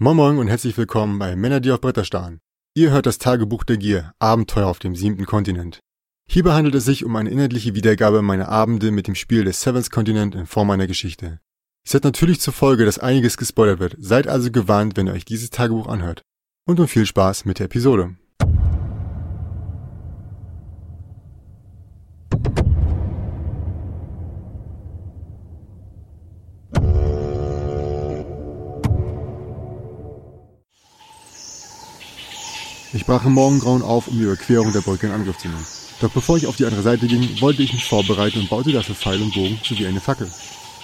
Moin Moin und herzlich willkommen bei Männer, die auf Bretter starren. Ihr hört das Tagebuch der Gier, Abenteuer auf dem siebten Kontinent. Hierbei handelt es sich um eine inhaltliche Wiedergabe meiner Abende mit dem Spiel des Seventh Continent in Form einer Geschichte. Es hat natürlich zur Folge, dass einiges gespoilert wird, seid also gewarnt, wenn ihr euch dieses Tagebuch anhört. Und nun viel Spaß mit der Episode. Ich brach im Morgengrauen auf, um die Überquerung der Brücke in Angriff zu nehmen. Doch bevor ich auf die andere Seite ging, wollte ich mich vorbereiten und baute dafür Pfeil und Bogen sowie eine Fackel.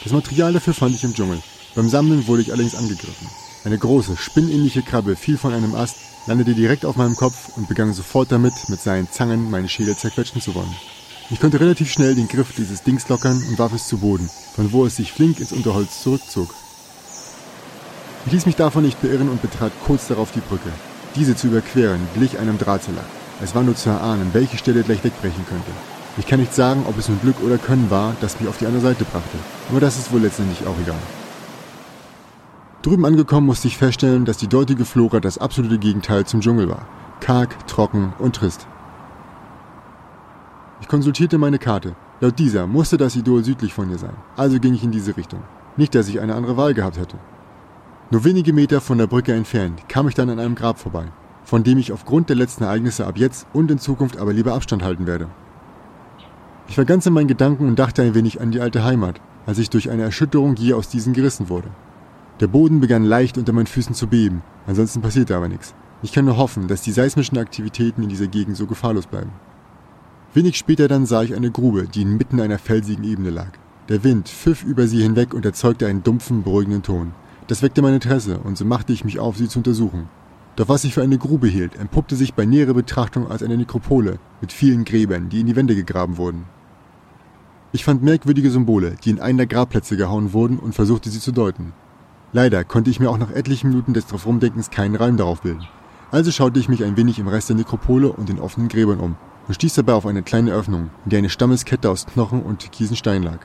Das Material dafür fand ich im Dschungel. Beim Sammeln wurde ich allerdings angegriffen. Eine große, spinnähnliche Krabbe fiel von einem Ast, landete direkt auf meinem Kopf und begann sofort damit, mit seinen Zangen meinen Schädel zerquetschen zu wollen. Ich konnte relativ schnell den Griff dieses Dings lockern und warf es zu Boden, von wo es sich flink ins Unterholz zurückzog. Ich ließ mich davon nicht beirren und betrat kurz darauf die Brücke. Diese zu überqueren glich einem Drahtseilakt. Es war nur zu erahnen, welche Stelle gleich wegbrechen könnte. Ich kann nicht sagen, ob es nun Glück oder Können war, das mich auf die andere Seite brachte, aber das ist wohl letztendlich auch egal. Drüben angekommen musste ich feststellen, dass die dortige Flora das absolute Gegenteil zum Dschungel war. Karg, trocken und trist. Ich konsultierte meine Karte. Laut dieser musste das Idol südlich von mir sein, also ging ich in diese Richtung. Nicht, dass ich eine andere Wahl gehabt hätte. Nur wenige Meter von der Brücke entfernt kam ich dann an einem Grab vorbei, von dem ich aufgrund der letzten Ereignisse ab jetzt und in Zukunft aber lieber Abstand halten werde. Ich war ganz in meinen Gedanken und dachte ein wenig an die alte Heimat, als ich durch eine Erschütterung je aus diesen gerissen wurde. Der Boden begann leicht unter meinen Füßen zu beben, ansonsten passierte aber nichts. Ich kann nur hoffen, dass die seismischen Aktivitäten in dieser Gegend so gefahrlos bleiben. Wenig später dann sah ich eine Grube, die inmitten einer felsigen Ebene lag. Der Wind pfiff über sie hinweg und erzeugte einen dumpfen, beruhigenden Ton. Das weckte mein Interesse und so machte ich mich auf, sie zu untersuchen. Doch was ich für eine Grube hielt, entpuppte sich bei näherer Betrachtung als eine Nekropole mit vielen Gräbern, die in die Wände gegraben wurden. Ich fand merkwürdige Symbole, die in einen der Grabplätze gehauen wurden und versuchte sie zu deuten. Leider konnte ich mir auch nach etlichen Minuten des Draufrumdenkens keinen Reim darauf bilden. Also schaute ich mich ein wenig im Rest der Nekropole und den offenen Gräbern um und stieß dabei auf eine kleine Öffnung, in der eine Stammeskette aus Knochen und türkisen Stein lag.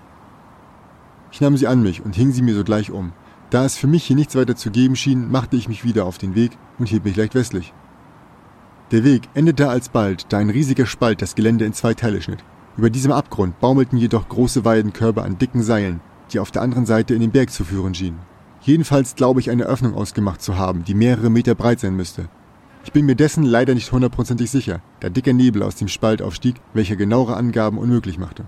Ich nahm sie an mich und hing sie mir sogleich um, da es für mich hier nichts weiter zu geben schien, machte ich mich wieder auf den Weg und hielt mich leicht westlich. Der Weg endete alsbald, da ein riesiger Spalt das Gelände in zwei Teile schnitt. Über diesem Abgrund baumelten jedoch große Weidenkörbe an dicken Seilen, die auf der anderen Seite in den Berg zu führen schienen. Jedenfalls glaube ich eine Öffnung ausgemacht zu haben, die mehrere Meter breit sein müsste. Ich bin mir dessen leider nicht hundertprozentig sicher, da dicker Nebel aus dem Spalt aufstieg, welcher genauere Angaben unmöglich machte.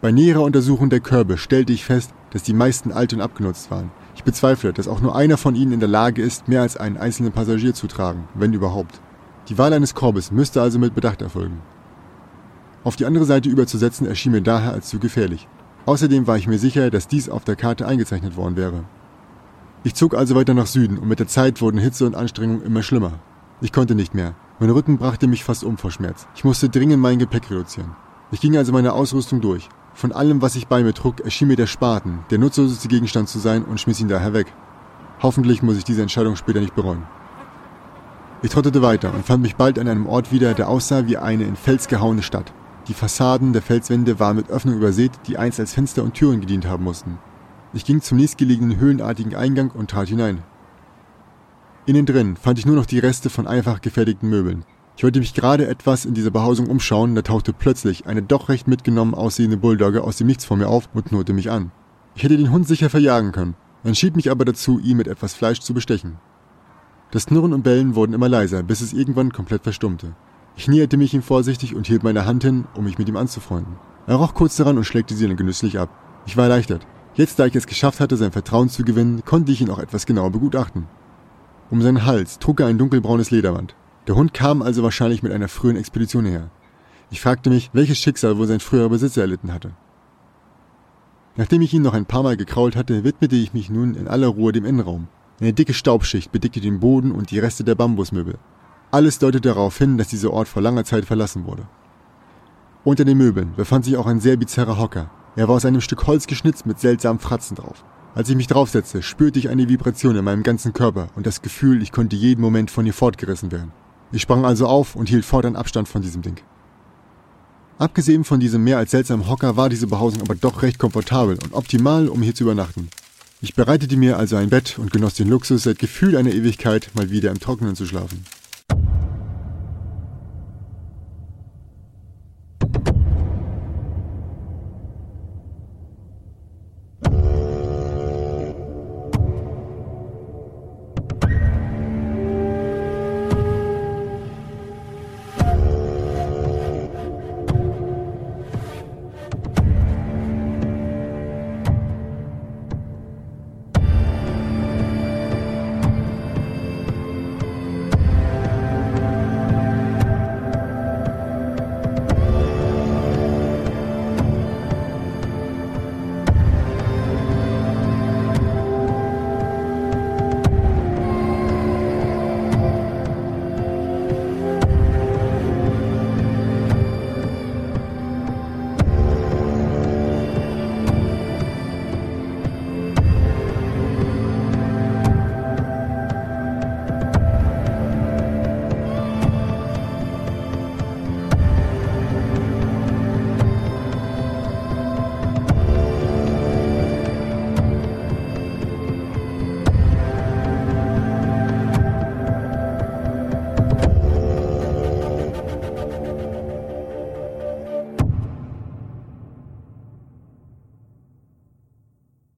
Bei näherer Untersuchung der Körbe stellte ich fest, dass die meisten alt und abgenutzt waren, ich bezweifle, dass auch nur einer von ihnen in der Lage ist, mehr als einen einzelnen Passagier zu tragen, wenn überhaupt. Die Wahl eines Korbes müsste also mit Bedacht erfolgen. Auf die andere Seite überzusetzen erschien mir daher als zu gefährlich. Außerdem war ich mir sicher, dass dies auf der Karte eingezeichnet worden wäre. Ich zog also weiter nach Süden und mit der Zeit wurden Hitze und Anstrengung immer schlimmer. Ich konnte nicht mehr. Mein Rücken brachte mich fast um vor Schmerz. Ich musste dringend mein Gepäck reduzieren. Ich ging also meine Ausrüstung durch. Von allem, was ich bei mir trug, erschien mir der Spaten, der nutzloseste Gegenstand zu sein und schmiss ihn daher weg. Hoffentlich muss ich diese Entscheidung später nicht bereuen. Ich trottete weiter und fand mich bald an einem Ort wieder, der aussah wie eine in Fels gehauene Stadt. Die Fassaden der Felswände waren mit Öffnungen übersät, die einst als Fenster und Türen gedient haben mussten. Ich ging zum nächstgelegenen höhlenartigen Eingang und trat hinein. Innen drin fand ich nur noch die Reste von einfach gefertigten Möbeln. Ich wollte mich gerade etwas in dieser Behausung umschauen, da tauchte plötzlich eine doch recht mitgenommen aussehende Bulldogge aus dem Nichts vor mir auf und knurrte mich an. Ich hätte den Hund sicher verjagen können, entschied mich aber dazu, ihn mit etwas Fleisch zu bestechen. Das Knurren und Bellen wurden immer leiser, bis es irgendwann komplett verstummte. Ich näherte mich ihm vorsichtig und hielt meine Hand hin, um mich mit ihm anzufreunden. Er roch kurz daran und schlägte sie dann genüsslich ab. Ich war erleichtert. Jetzt, da ich es geschafft hatte, sein Vertrauen zu gewinnen, konnte ich ihn auch etwas genauer begutachten. Um seinen Hals trug er ein dunkelbraunes Lederband. Der Hund kam also wahrscheinlich mit einer frühen Expedition her. Ich fragte mich, welches Schicksal wohl sein früherer Besitzer erlitten hatte. Nachdem ich ihn noch ein paar Mal gekrault hatte, widmete ich mich nun in aller Ruhe dem Innenraum. Eine dicke Staubschicht bedeckte den Boden und die Reste der Bambusmöbel. Alles deutete darauf hin, dass dieser Ort vor langer Zeit verlassen wurde. Unter den Möbeln befand sich auch ein sehr bizarrer Hocker. Er war aus einem Stück Holz geschnitzt mit seltsamen Fratzen drauf. Als ich mich draufsetzte, spürte ich eine Vibration in meinem ganzen Körper und das Gefühl, ich konnte jeden Moment von ihr fortgerissen werden. Ich sprang also auf und hielt fortan Abstand von diesem Ding. Abgesehen von diesem mehr als seltsamen Hocker war diese Behausung aber doch recht komfortabel und optimal, um hier zu übernachten. Ich bereitete mir also ein Bett und genoss den Luxus, seit Gefühl einer Ewigkeit mal wieder im Trockenen zu schlafen.